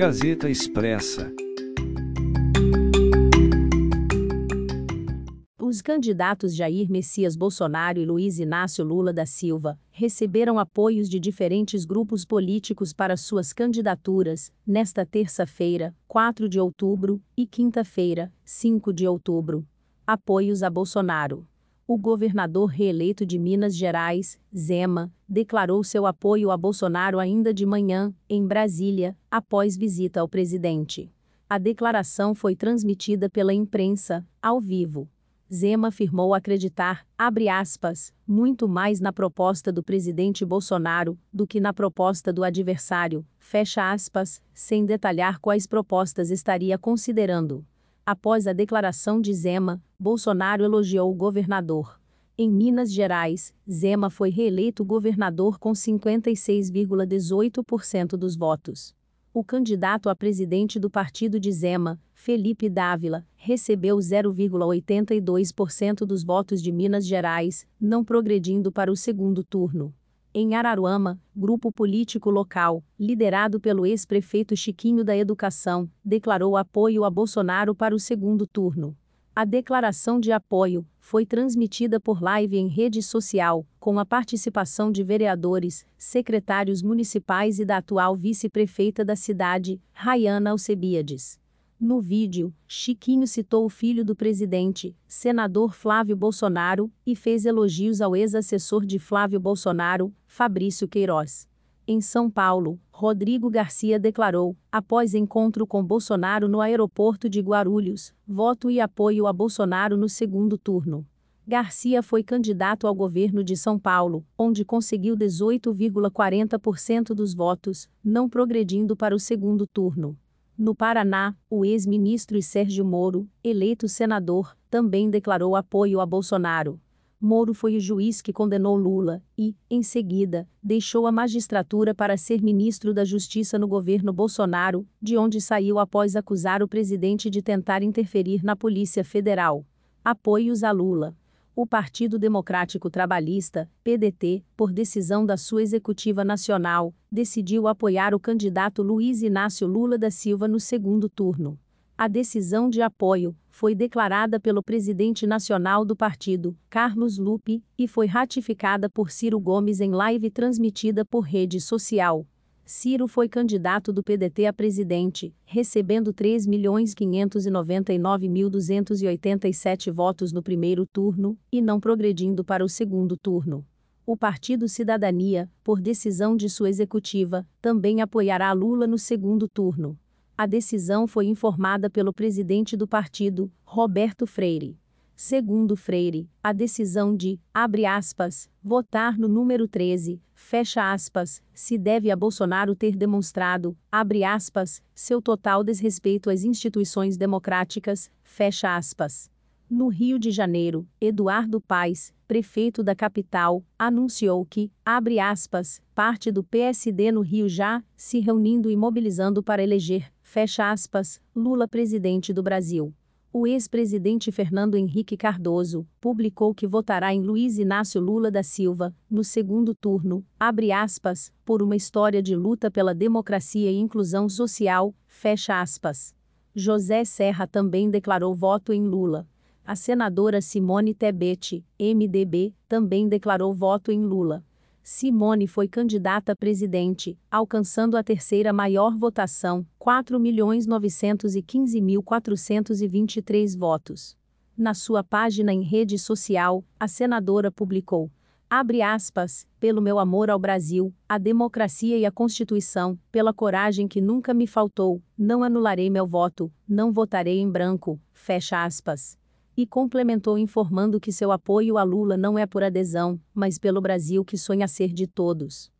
Gazeta Expressa. Os candidatos Jair Messias Bolsonaro e Luiz Inácio Lula da Silva receberam apoios de diferentes grupos políticos para suas candidaturas nesta terça-feira, 4 de outubro, e quinta-feira, 5 de outubro. Apoios a Bolsonaro o governador reeleito de Minas Gerais, Zema, declarou seu apoio a Bolsonaro ainda de manhã, em Brasília, após visita ao presidente. A declaração foi transmitida pela imprensa, ao vivo. Zema afirmou acreditar, abre aspas, muito mais na proposta do presidente Bolsonaro do que na proposta do adversário, fecha aspas, sem detalhar quais propostas estaria considerando. Após a declaração de Zema, Bolsonaro elogiou o governador. Em Minas Gerais, Zema foi reeleito governador com 56,18% dos votos. O candidato a presidente do partido de Zema, Felipe Dávila, recebeu 0,82% dos votos de Minas Gerais, não progredindo para o segundo turno. Em Araruama, grupo político local, liderado pelo ex-prefeito Chiquinho da Educação, declarou apoio a Bolsonaro para o segundo turno. A declaração de apoio foi transmitida por live em rede social, com a participação de vereadores, secretários municipais e da atual vice-prefeita da cidade, Rayana Alcebiades. No vídeo, Chiquinho citou o filho do presidente, senador Flávio Bolsonaro, e fez elogios ao ex-assessor de Flávio Bolsonaro, Fabrício Queiroz. Em São Paulo, Rodrigo Garcia declarou, após encontro com Bolsonaro no aeroporto de Guarulhos, voto e apoio a Bolsonaro no segundo turno. Garcia foi candidato ao governo de São Paulo, onde conseguiu 18,40% dos votos, não progredindo para o segundo turno. No Paraná, o ex-ministro Sérgio Moro, eleito senador, também declarou apoio a Bolsonaro. Moro foi o juiz que condenou Lula e, em seguida, deixou a magistratura para ser ministro da Justiça no governo Bolsonaro, de onde saiu após acusar o presidente de tentar interferir na Polícia Federal. Apoios a Lula o Partido Democrático Trabalhista, PDT, por decisão da sua executiva nacional, decidiu apoiar o candidato Luiz Inácio Lula da Silva no segundo turno. A decisão de apoio foi declarada pelo presidente nacional do partido, Carlos Lupe, e foi ratificada por Ciro Gomes em live transmitida por rede social. Ciro foi candidato do PDT a presidente, recebendo 3.599.287 votos no primeiro turno, e não progredindo para o segundo turno. O Partido Cidadania, por decisão de sua executiva, também apoiará Lula no segundo turno. A decisão foi informada pelo presidente do partido, Roberto Freire. Segundo Freire, a decisão de, abre aspas, votar no número 13, fecha aspas, se deve a Bolsonaro ter demonstrado, abre aspas, seu total desrespeito às instituições democráticas, fecha aspas. No Rio de Janeiro, Eduardo Paes, prefeito da capital, anunciou que, abre aspas, parte do PSD no Rio já se reunindo e mobilizando para eleger, fecha aspas, Lula presidente do Brasil o ex-presidente Fernando Henrique Cardoso publicou que votará em Luiz Inácio Lula da Silva, no segundo turno, abre aspas, por uma história de luta pela democracia e inclusão social, fecha aspas. José Serra também declarou voto em Lula. A senadora Simone Tebet, MDB, também declarou voto em Lula. Simone foi candidata a presidente, alcançando a terceira maior votação, 4.915.423 votos. Na sua página em rede social, a senadora publicou: Abre aspas, pelo meu amor ao Brasil, à democracia e à Constituição, pela coragem que nunca me faltou, não anularei meu voto, não votarei em branco, fecha aspas e complementou informando que seu apoio a Lula não é por adesão, mas pelo Brasil que sonha ser de todos.